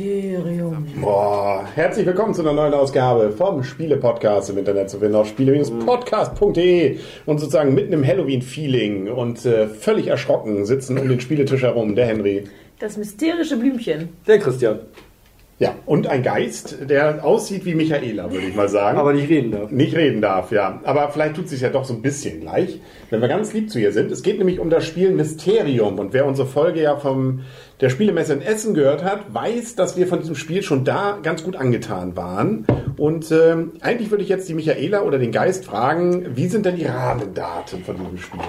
Mysterium. Boah, herzlich willkommen zu einer neuen Ausgabe vom Spiele-Podcast im Internet zu finden auf spiele-podcast.de und sozusagen mitten im Halloween-Feeling und äh, völlig erschrocken sitzen um den Spieletisch herum der Henry. Das mysterische Blümchen. Der Christian. Ja, und ein Geist, der aussieht wie Michaela, würde ich mal sagen. Aber nicht reden darf. nicht reden darf, ja. Aber vielleicht tut es sich ja doch so ein bisschen gleich, wenn wir ganz lieb zu ihr sind. Es geht nämlich um das Spiel Mysterium. Und wer unsere Folge ja vom der Spielemesse in Essen gehört hat, weiß, dass wir von diesem Spiel schon da ganz gut angetan waren. Und ähm, eigentlich würde ich jetzt die Michaela oder den Geist fragen, wie sind denn die Rahmendaten von diesem Spiel?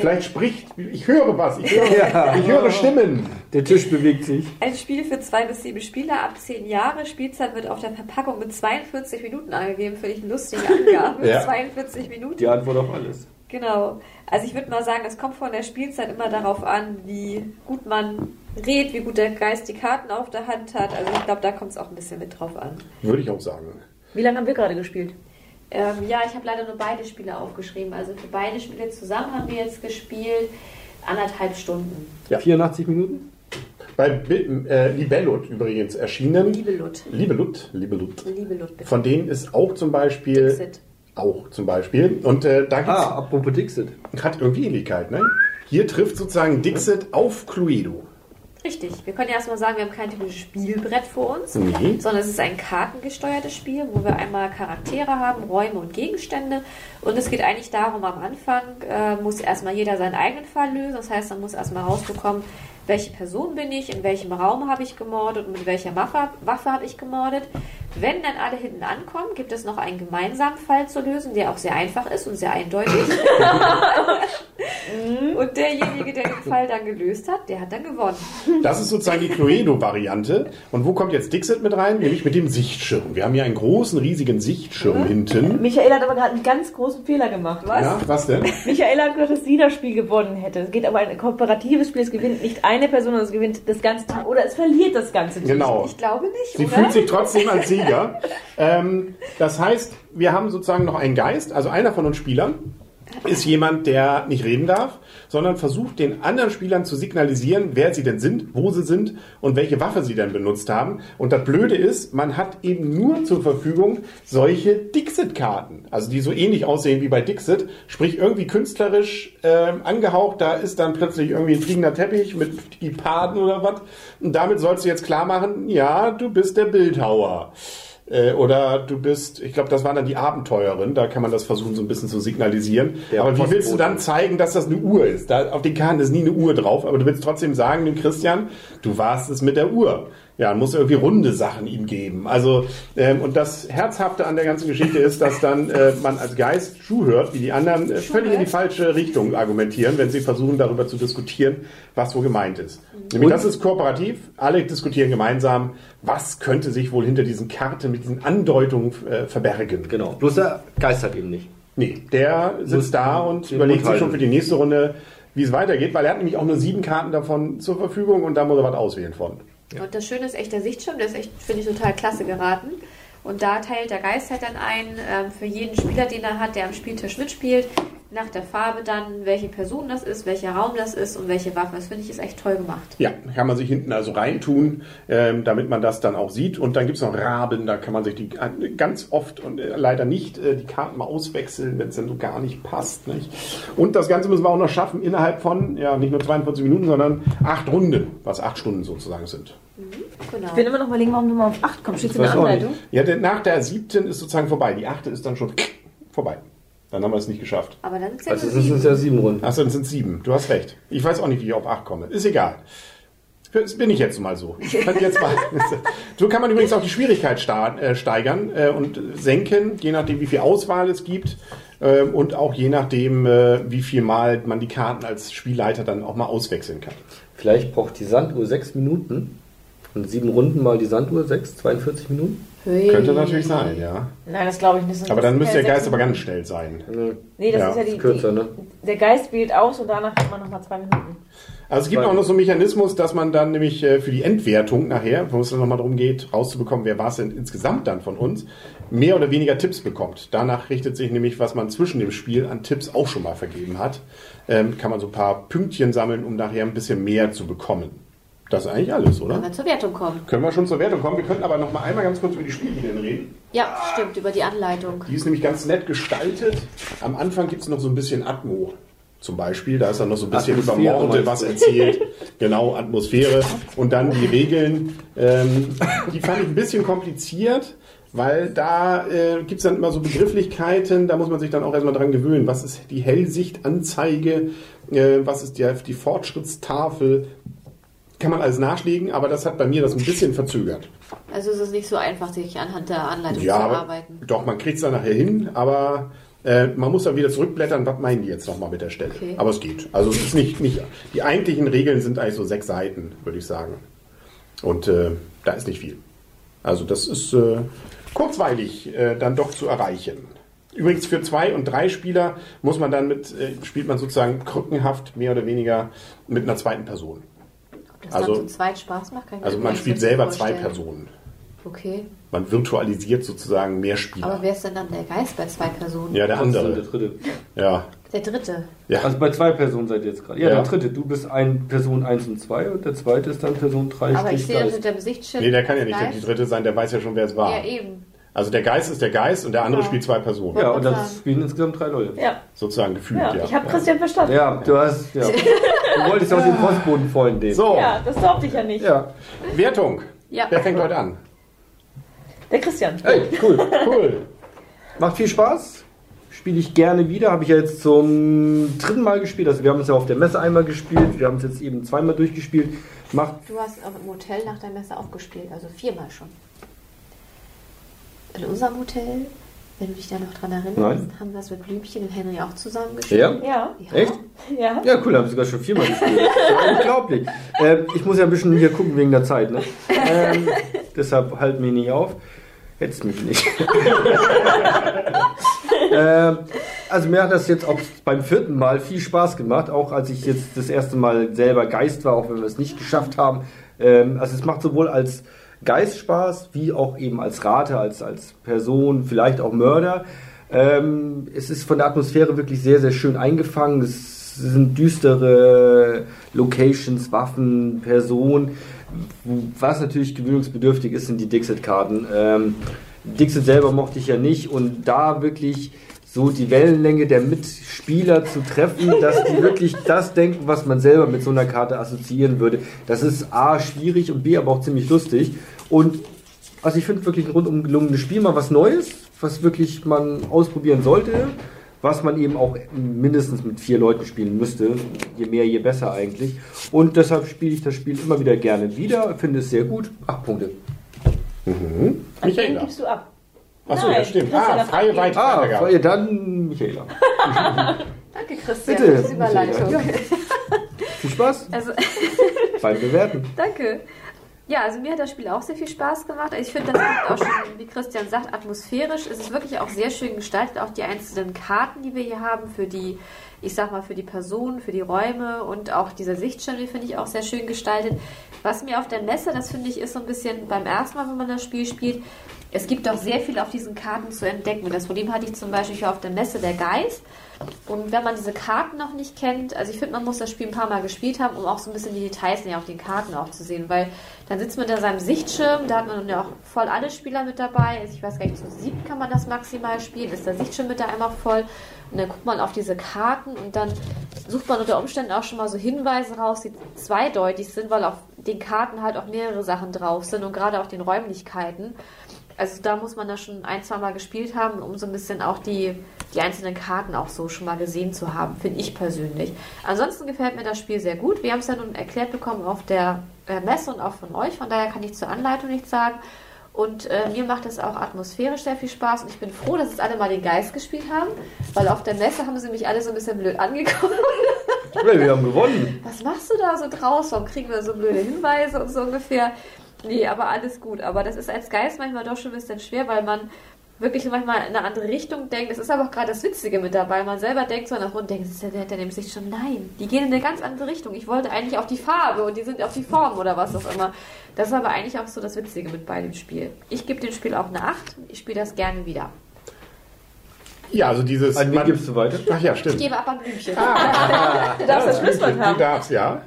Vielleicht spricht, ich höre was, ich höre, Ja. ich höre Stimmen. Der Tisch bewegt sich. Ein Spiel für zwei bis sieben Spieler ab zehn Jahre. Spielzeit wird auf der Verpackung mit 42 Minuten angegeben. Finde ich eine lustige Angabe. Ja. 42 Minuten. Die Antwort auf alles. Genau. Also ich würde mal sagen, es kommt von der Spielzeit immer darauf an, wie gut man redet, wie gut der Geist die Karten auf der Hand hat. Also ich glaube, da kommt es auch ein bisschen mit drauf an. Würde ich auch sagen. Wie lange haben wir gerade gespielt? Ähm, ja, ich habe leider nur beide Spiele aufgeschrieben. Also für beide Spiele zusammen haben wir jetzt gespielt anderthalb Stunden. Ja. 84 Minuten? Bei äh, Libellut übrigens erschienen. Liebe Lut. Libelut, Libelut. Liebe Lut, bitte. Von denen ist auch zum Beispiel. Dixit. Auch zum Beispiel. Und äh, da gibt's, Ah, apropos Dixit. hat irgendwie Ähnlichkeit, ne? Hier trifft sozusagen Dixit auf Cluedo. Richtig. Wir können ja erstmal sagen, wir haben kein typisches Spielbrett vor uns, Nee. sondern es ist ein kartengesteuertes Spiel, wo wir einmal Charaktere haben, Räume und Gegenstände. Und es geht eigentlich darum, am Anfang äh, muss erstmal jeder seinen eigenen Fall lösen. Das heißt, man muss erstmal rausbekommen, welche Person bin ich, in welchem Raum habe ich gemordet und mit welcher Waffe, Waffe habe ich gemordet. Wenn dann alle hinten ankommen, gibt es noch einen gemeinsamen Fall zu lösen, der auch sehr einfach ist und sehr eindeutig. und derjenige, der den Fall dann gelöst hat, der hat dann gewonnen. Das ist sozusagen die Cluedo-Variante. Und wo kommt jetzt Dixit mit rein? Nämlich mit dem Sichtschirm. Wir haben hier einen großen, riesigen Sichtschirm hinten. Michaela hat aber gerade einen ganz großen Fehler gemacht. Was? Ja, was denn? Michaela hat gesagt, dass sie das Spiel gewonnen hätte. Es geht aber ein kooperatives Spiel. Es gewinnt nicht eine Person, sondern es gewinnt das ganze Team. Oder es verliert das ganze Team. Genau. Ich glaube nicht, Sie oder? fühlt sich trotzdem als Sieger. Ähm, das heißt, wir haben sozusagen noch einen Geist, also einer von uns Spielern ist jemand, der nicht reden darf, sondern versucht den anderen Spielern zu signalisieren, wer sie denn sind, wo sie sind und welche Waffe sie denn benutzt haben. Und das Blöde ist, man hat eben nur zur Verfügung solche Dixit-Karten, also die so ähnlich aussehen wie bei Dixit, sprich irgendwie künstlerisch ähm, angehaucht. Da ist dann plötzlich irgendwie ein fliegender Teppich mit Geparden oder was. Und damit sollst du jetzt klar machen, ja, du bist der Bildhauer. Äh, Oder du bist, ich glaube, das war dann die Abenteuerin, da kann man das versuchen, so ein bisschen zu signalisieren. Der aber wie willst du dann zeigen, dass das eine Uhr ist? Da, auf den Karten ist nie eine Uhr drauf, aber du willst trotzdem sagen, dem Christian, du warst es mit der Uhr. Ja, muss irgendwie runde Sachen ihm geben. Also, ähm, und das Herzhafte an der ganzen Geschichte ist, dass dann äh, man als Geist zuhört, wie die anderen äh, völlig in die falsche Richtung argumentieren, wenn sie versuchen, darüber zu diskutieren, was wo gemeint ist. Nämlich, das ist kooperativ, alle diskutieren gemeinsam, was könnte sich wohl hinter diesen Karten mit diesen Andeutungen äh, verbergen. Genau. Bloß der Geist hat eben nicht. Nee, der sitzt Muss da und überlegt sich schon für die nächste Runde, wie es weitergeht, weil er hat nämlich auch nur sieben Karten davon zur Verfügung und da muss er was auswählen von. Und das Schöne ist echt der Sichtschirm, der ist echt, finde ich, total klasse geraten. Und da teilt der Geist halt dann ein, ähm, für jeden Spieler, den er hat, der am Spieltisch mitspielt, nach der Farbe dann, welche Person das ist, welcher Raum das ist und welche Waffe. Das finde ich ist echt toll gemacht. Ja, kann man sich hinten also reintun, ähm, damit man das dann auch sieht. Und dann gibt's noch Raben, da kann man sich die äh, ganz oft und äh, leider nicht äh, die Karten mal auswechseln, wenn es dann so gar nicht passt. Nicht? Und das Ganze müssen wir auch noch schaffen innerhalb von, ja, nicht nur 42 Minuten, sondern acht Runden, was acht Stunden sozusagen sind. Genau. Ich bin immer noch überlegen, warum du mal auf 8 kommst. Steht in der Anleitung? Ja, denn nach der siebten ist sozusagen vorbei. Die achte ist dann schon vorbei. Dann haben wir es nicht geschafft. Aber dann sind es ja Also nur es sind sieben. ja sieben Runden. Achso, dann sind sieben. Du hast recht. Ich weiß auch nicht, wie ich auf acht komme. Ist egal. Das bin ich jetzt mal so. Ich kann jetzt mal. So kann man übrigens auch die Schwierigkeit äh, steigern äh, und senken, je nachdem, wie viel Auswahl es gibt äh, und auch je nachdem, äh, wie viel Mal man die Karten als Spielleiter dann auch mal auswechseln kann. Vielleicht braucht die Sanduhr sechs Minuten. Und sieben Runden mal die Sanduhr, sechs, 42 Minuten. Hui. Könnte natürlich sein, ja. Nein, das glaube ich nicht. Aber dann müsste der Geist aber ganz schnell sein. Nee, das Ja, ist ja ist die, Kürzer, ne? die. Der Geist wählt aus und danach hat man nochmal zwei Minuten. Also es gibt auch noch so einen Mechanismus, dass man dann nämlich äh, für die Endwertung nachher, wo es dann nochmal darum geht, rauszubekommen, wer war es denn insgesamt dann von uns, mehr oder weniger Tipps bekommt. Danach richtet sich nämlich, was man zwischen dem Spiel an Tipps auch schon mal vergeben hat. Ähm, kann man so ein paar Pünktchen sammeln, um nachher ein bisschen mehr zu bekommen. Das ist eigentlich alles, oder? wir zur Wertung kommen. Können wir schon zur Wertung kommen. Wir könnten aber noch mal einmal ganz kurz über die Spielregeln reden. Ja, stimmt, über die Anleitung. Die ist nämlich ganz nett gestaltet. Am Anfang gibt es noch so ein bisschen Atmo. Zum Beispiel, da ist dann noch so ein bisschen über Atmosphäre, Morde was erzählt. genau, Atmosphäre. Und dann die Regeln. Ähm, die fand ich ein bisschen kompliziert, weil da äh, gibt es dann immer so Begrifflichkeiten, da muss man sich dann auch erstmal dran gewöhnen. Was ist die Hellsichtanzeige? Äh, was ist die, die Fortschrittstafel? Kann man alles nachlegen, aber das hat bei mir das ein bisschen verzögert. Also es ist nicht so einfach, sich anhand der Anleitung Ja, zu arbeiten. doch, man kriegt es dann nachher hin, aber äh, man muss dann wieder zurückblättern, was meinen die jetzt nochmal mit der Stelle. Okay. Aber es geht. Also es ist nicht, nicht, die eigentlichen Regeln sind eigentlich so sechs Seiten, würde ich sagen. Und äh, da ist nicht viel. Also das ist äh, kurzweilig äh, dann doch zu erreichen. Übrigens für zwei und drei Spieler muss man dann mit, äh, spielt man sozusagen krückenhaft mehr oder weniger mit einer zweiten Person. Ob das also- dann zu zweit Spaß macht, kann ich Also man spielt selber vorstellen. zwei Personen. Okay. Man virtualisiert sozusagen mehr Spieler. Aber wer ist denn dann der Geist bei zwei Personen? ja, der Der andere. dritte. Ja. Der dritte. Ja. Also bei zwei Personen seid ihr jetzt gerade. Ja, Ja. der dritte. Du bist ein Person 1 und 2 und der zweite ist dann Person 3 Aber ich sehe mit dem Sichtschild. Nee, der kann ja nicht Geist. die dritte sein, der weiß ja schon, wer es war. Ja, eben. Also der Geist ist der Geist und der andere Ja. spielt zwei Personen. Ja, und das spielen insgesamt drei Leute. Ja, Sozusagen gefühlt, ja. ja. ich habe Christian verstanden. Ja, du hast. Ja. Du wolltest auch den Postboden vollen den. So, Ja, das durfte ich ja nicht. Ja. Wertung. Ja. Wer fängt heute an? Der Christian. Hey, cool. Cool. Macht viel Spaß. Spiele ich gerne wieder. Habe ich ja jetzt zum dritten Mal gespielt. Also wir haben es ja auf der Messe einmal gespielt. Wir haben es jetzt eben zweimal durchgespielt. Macht Du hast auch im Hotel nach der Messe auch gespielt, also viermal schon. In unserem Hotel, wenn du dich da noch dran erinnerst, Nein. haben wir es mit Blümchen und Henry auch zusammen gespielt. ja? Ja, Echt? ja. Ja, cool, habe ich sogar schon viermal gespielt. Das unglaublich. Ähm, ich muss ja ein bisschen hier gucken wegen der Zeit. Ne? Ähm, deshalb halt mich nicht auf. Jetzt mich nicht. ähm, also mir hat das jetzt auch beim vierten Mal viel Spaß gemacht, auch als ich jetzt das erste Mal selber Geist war, auch wenn wir es nicht geschafft haben. Ähm, also es macht sowohl als Geist Spaß, wie auch eben als Rate, als, als Person, vielleicht auch Mörder. Ähm, es ist von der Atmosphäre wirklich sehr, sehr schön eingefangen. Es sind düstere Locations, Waffen, Personen. Was natürlich gewöhnungsbedürftig ist, sind die Dixit-Karten. Ähm, Dixit selber mochte ich ja nicht und da wirklich so die Wellenlänge der Mitspieler zu treffen, dass die wirklich das denken, was man selber mit so einer Karte assoziieren würde. Das ist A, schwierig und B, aber auch ziemlich lustig. Und also ich finde wirklich ein rundum gelungenes Spiel, mal was Neues, was wirklich man ausprobieren sollte, was man eben auch mindestens mit vier Leuten spielen müsste. Je mehr, je besser eigentlich. Und deshalb spiele ich das Spiel immer wieder gerne wieder, finde es sehr gut. Acht Punkte. An wen Michaela. gibst du ab? Achso, ja stimmt. Ah, darf freie abgeben. Ah, freie dann Michaela. Danke, Christian, Bitte. für Überleitung. Ja. Viel Spaß Also, beim Bewerten. danke. Ja, also mir hat das Spiel auch sehr viel Spaß gemacht. Also ich finde, das auch schon, wie Christian sagt, atmosphärisch. Es ist wirklich auch sehr schön gestaltet. Auch die einzelnen Karten, die wir hier haben, für die, ich sag mal, für die Personen, für die Räume und auch dieser Sichtschirm, die finde ich auch sehr schön gestaltet. Was mir auf der Messe, das finde ich, ist so ein bisschen beim ersten Mal, wenn man das Spiel spielt, es gibt doch sehr viel auf diesen Karten zu entdecken. Das Problem hatte ich zum Beispiel hier auf der Messe der Geist. Und wenn man diese Karten noch nicht kennt, also ich finde, man muss das Spiel ein paar Mal gespielt haben, um auch so ein bisschen die Details näher auf den Karten auch zu sehen, weil dann sitzt man da in seinem Sichtschirm, da hat man ja auch voll alle Spieler mit dabei. Also ich weiß gar nicht, zu sieben kann man das maximal spielen, ist der Sichtschirm mit da einmal voll und dann guckt man auf diese Karten und dann sucht man unter Umständen auch schon mal so Hinweise raus, die zweideutig sind, weil auf den Karten halt auch mehrere Sachen drauf sind und gerade auf den Räumlichkeiten. Also da muss man da schon ein, zwei Mal gespielt haben, um so ein bisschen auch die, die einzelnen Karten auch so schon mal gesehen zu haben, finde ich persönlich. Ansonsten gefällt mir das Spiel sehr gut. Wir haben es ja nun erklärt bekommen auf der äh, Messe und auch von euch, von daher kann ich zur Anleitung nichts sagen. Und äh, mir macht es auch atmosphärisch sehr viel Spaß und ich bin froh, dass es alle mal den Geist gespielt haben, weil auf der Messe haben sie mich alle so ein bisschen blöd. Ja, wir haben gewonnen. Was machst du da so draußen? Warum kriegen wir so blöde Hinweise und so ungefähr? Nee, aber alles gut. Aber das ist als Geist manchmal doch schon ein bisschen schwer, weil man wirklich manchmal in eine andere Richtung denkt. Es ist aber auch gerade das Witzige mit dabei. Man selber denkt so nach unten, denkt, das ja der, der nimmt sich schon, nein, die gehen in eine ganz andere Richtung. Ich wollte eigentlich auf die Farbe und die sind auf die Form oder was auch immer. Das ist aber eigentlich auch so das Witzige mit bei dem Spiel. Ich gebe dem Spiel auch eine 8. Ich spiele das gerne wieder. Ja, also dieses. An wen gibst du weiter? Ach ja, Ich stimmt. gebe ab an Blümchen. Du darfst das Schlusswort Du haben. darfst, ja.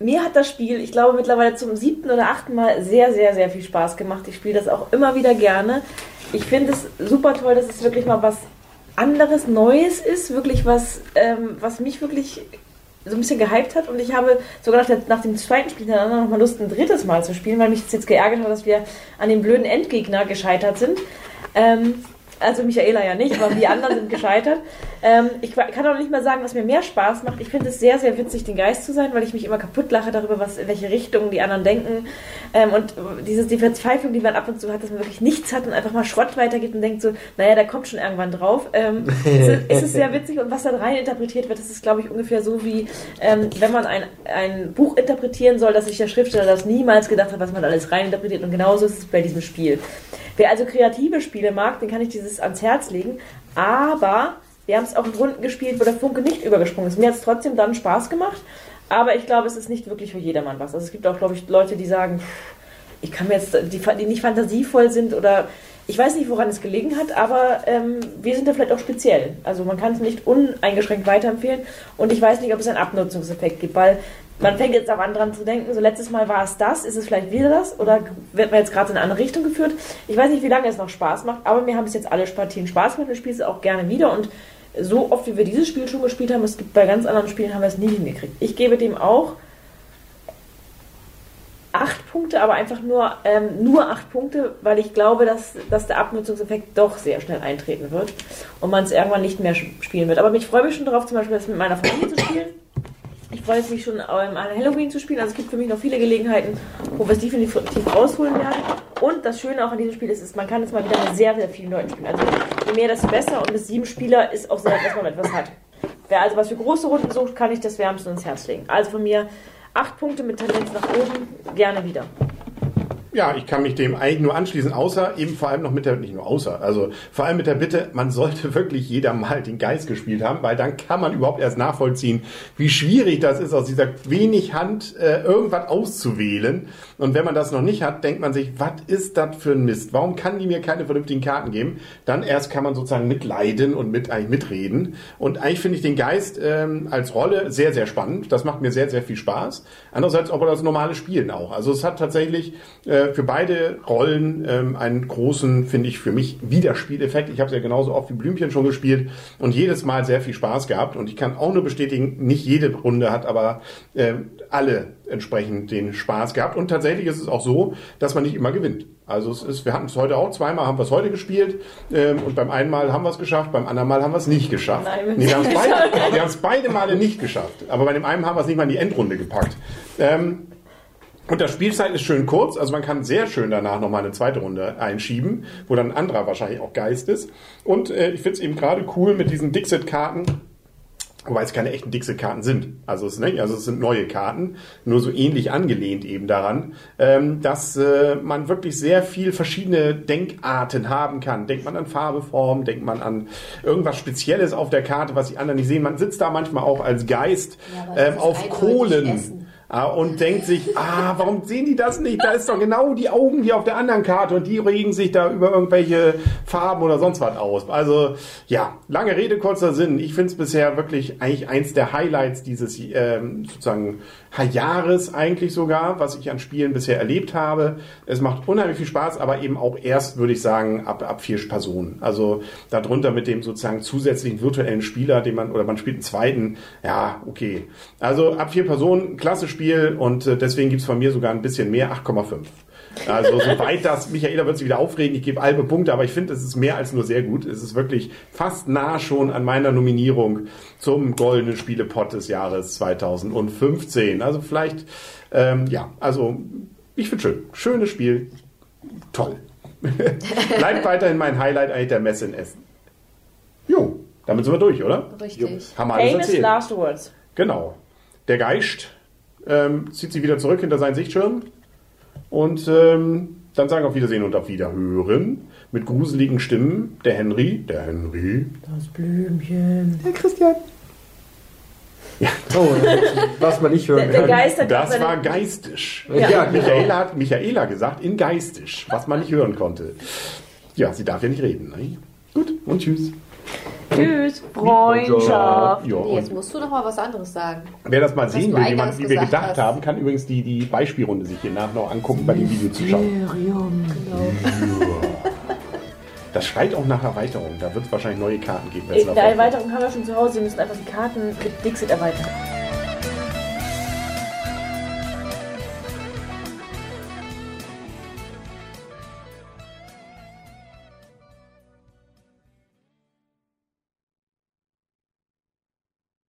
Mir hat das Spiel, ich glaube mittlerweile zum siebten oder achten Mal sehr, sehr, sehr viel Spaß gemacht. Ich spiele das auch immer wieder gerne. Ich finde es super toll, dass es wirklich mal was anderes, Neues ist, wirklich was, ähm, was mich wirklich so ein bisschen gehypt hat und ich habe sogar nach, der, nach dem zweiten Spiel hintereinander noch mal Lust, ein drittes Mal zu spielen, weil mich das jetzt geärgert hat, dass wir an dem blöden Endgegner gescheitert sind. Ähm, also Michaela ja nicht, aber die anderen sind gescheitert. Ähm, ich kann auch nicht mal sagen, was mir mehr Spaß macht. Ich finde es sehr, sehr witzig, den Geist zu sein, weil ich mich immer kaputt lache darüber, was, in welche Richtung die anderen denken. Ähm, und diese die Verzweiflung, die man ab und zu hat, dass man wirklich nichts hat und einfach mal Schrott weitergibt und denkt so, naja, da kommt schon irgendwann drauf. Ähm, es, ist, sehr witzig und was da rein interpretiert wird, das ist, glaube ich, ungefähr so wie, ähm, wenn man ein, ein Buch interpretieren soll, dass sich der Schriftsteller das niemals gedacht hat, was man alles rein interpretiert. Und genauso ist es bei diesem Spiel. Wer also kreative Spiele mag, den kann ich dieses ans Herz legen. Aber wir haben es auch in Runden gespielt, wo der Funke nicht übergesprungen ist. Mir hat es trotzdem dann Spaß gemacht. Aber ich glaube, es ist nicht wirklich für jedermann was. Also es gibt auch, glaube ich, Leute, die sagen, ich kann mir jetzt, die, die nicht fantasievoll sind oder ich weiß nicht, woran es gelegen hat, aber ähm, wir sind da vielleicht auch speziell. Also man kann es nicht uneingeschränkt weiterempfehlen und ich weiß nicht, ob es einen Abnutzungseffekt gibt, weil man fängt jetzt auch an dran zu denken, so letztes Mal war es das, ist es vielleicht wieder das oder wird man jetzt gerade in eine andere Richtung geführt? Ich weiß nicht, wie lange es noch Spaß macht, aber mir haben bis jetzt alle Partien Spaß gemacht und ich spiele es auch gerne wieder und so oft wie wir dieses Spiel schon gespielt haben, es gibt bei ganz anderen Spielen haben wir es nie hingekriegt. Ich gebe dem auch acht Punkte, aber einfach nur, ähm, nur acht Punkte, weil ich glaube, dass, dass der Abnutzungseffekt doch sehr schnell eintreten wird und man es irgendwann nicht mehr spielen wird. Aber ich freue mich schon darauf, zum Beispiel das mit meiner Familie zu spielen. Ich freue mich schon, ähm, an Halloween zu spielen. Also es gibt für mich noch viele Gelegenheiten, wo wir es definitiv rausholen werden. Und das Schöne auch an diesem Spiel ist, ist man kann es mal wieder mit sehr, sehr vielen Leuten spielen. Also je mehr, desto besser. Und bis sieben Spieler ist auch selten, dass man etwas hat. Wer also was für große Runden sucht, kann ich das wärmstens ins Herz legen. Also von mir acht Punkte mit Tendenz nach oben, gerne wieder. Ja, ich kann mich dem eigentlich nur anschließen, außer eben vor allem noch mit der, nicht nur außer, also vor allem mit der Bitte, man sollte wirklich jeder mal den Geist gespielt haben, weil dann kann man überhaupt erst nachvollziehen, wie schwierig das ist, aus dieser wenig Hand äh, irgendwas auszuwählen. Und wenn man das noch nicht hat, denkt man sich, was ist das für ein Mist? Warum kann die mir keine vernünftigen Karten geben? Dann erst kann man sozusagen mitleiden und mit eigentlich mitreden. Und eigentlich finde ich den Geist ähm, als Rolle sehr, sehr spannend. Das macht mir sehr, sehr viel Spaß. Andererseits auch das normale Spielen auch. Also es hat tatsächlich äh, für beide Rollen ähm, einen großen, finde ich, für mich Wiederspieleffekt. Ich habe es ja genauso oft wie Blümchen schon gespielt und jedes Mal sehr viel Spaß gehabt. Und ich kann auch nur bestätigen, nicht jede Runde hat aber äh, alle entsprechend den Spaß gehabt. Und tatsächlich ist es auch so, dass man nicht immer gewinnt. Also es ist, wir hatten es heute auch zweimal, haben wir es heute gespielt ähm, und beim einen Mal haben wir es geschafft, beim anderen Mal haben wir es nicht geschafft. Nein, nee, wir haben es beide, wir beide Male nicht geschafft. Aber bei dem einen haben wir es nicht mal in die Endrunde gepackt. Ähm, und das Spielzeit ist schön kurz, also man kann sehr schön danach nochmal eine zweite Runde einschieben, wo dann ein anderer wahrscheinlich auch Geist ist. Und äh, ich finde es eben gerade cool mit diesen Dixit-Karten, wobei es keine echten Dixit-Karten sind. Also es, ne, also es sind neue Karten, nur so ähnlich angelehnt eben daran, ähm, dass äh, man wirklich sehr viel verschiedene Denkarten haben kann. Denkt man an Farbe, Form, denkt man an irgendwas Spezielles auf der Karte, was die anderen nicht sehen. Man sitzt da manchmal auch als Geist Ja, ähm, auf Kohlen. Ah, und denkt sich, ah, warum sehen die das nicht? Da ist doch genau die Augen hier auf der anderen Karte und die regen sich da über irgendwelche Farben oder sonst was aus. Also ja, lange Rede, kurzer Sinn. Ich finde es bisher wirklich eigentlich eins der Highlights dieses ähm, sozusagen Jahres eigentlich sogar, was ich an Spielen bisher erlebt habe. Es macht unheimlich viel Spaß, aber eben auch erst, würde ich sagen, ab, ab vier Personen. Also darunter mit dem sozusagen zusätzlichen virtuellen Spieler, den man, oder man spielt einen zweiten, ja, okay. Also ab vier Personen, klasse Spiel und äh, deswegen gibt's von mir sogar ein bisschen mehr, 8,5. Also soweit das, Michaela wird sich wieder aufregen, ich gebe halbe Punkte, aber ich finde, es ist mehr als nur sehr gut. Es ist wirklich fast nah schon an meiner Nominierung zum Goldenen Spielepot des Jahres 2015. Also vielleicht, ähm, ja, also ich finde schön. Schönes Spiel. Toll. Bleibt weiterhin mein Highlight eigentlich der Messe in Essen. Jo, damit sind wir durch, oder? Richtig. Haben wir alles Famous erzählt. Last Words. Genau. Der Geist ähm, zieht sich wieder zurück hinter seinen Sichtschirm Und ähm, dann sagen auf Wiedersehen und auf Wiederhören mit gruseligen Stimmen der Henry, der Henry, Das Blümchen. der Christian. Oh, was man nicht hören Der, der kann. Geist Das war geistisch. Ja, Ja, genau. Michaela hat Michaela gesagt, in geistisch, was man nicht hören konnte. Ja, sie darf ja nicht reden. Ne? Gut, und tschüss. Tschüss, Freundschaft. Ja, Nee, jetzt musst du noch mal was anderes sagen. wer das mal sehen will, wie, man, eingangs wie wir gedacht hast. haben, kann übrigens die, die Beispielrunde sich hier nach noch angucken, bei dem Video zuschauen. Das schreit auch nach Erweiterung. Da wird es wahrscheinlich neue Karten geben. wenn's Eine Erweiterung haben wir schon zu Hause. Wir müssen einfach die Karten mit Dixit erweitern.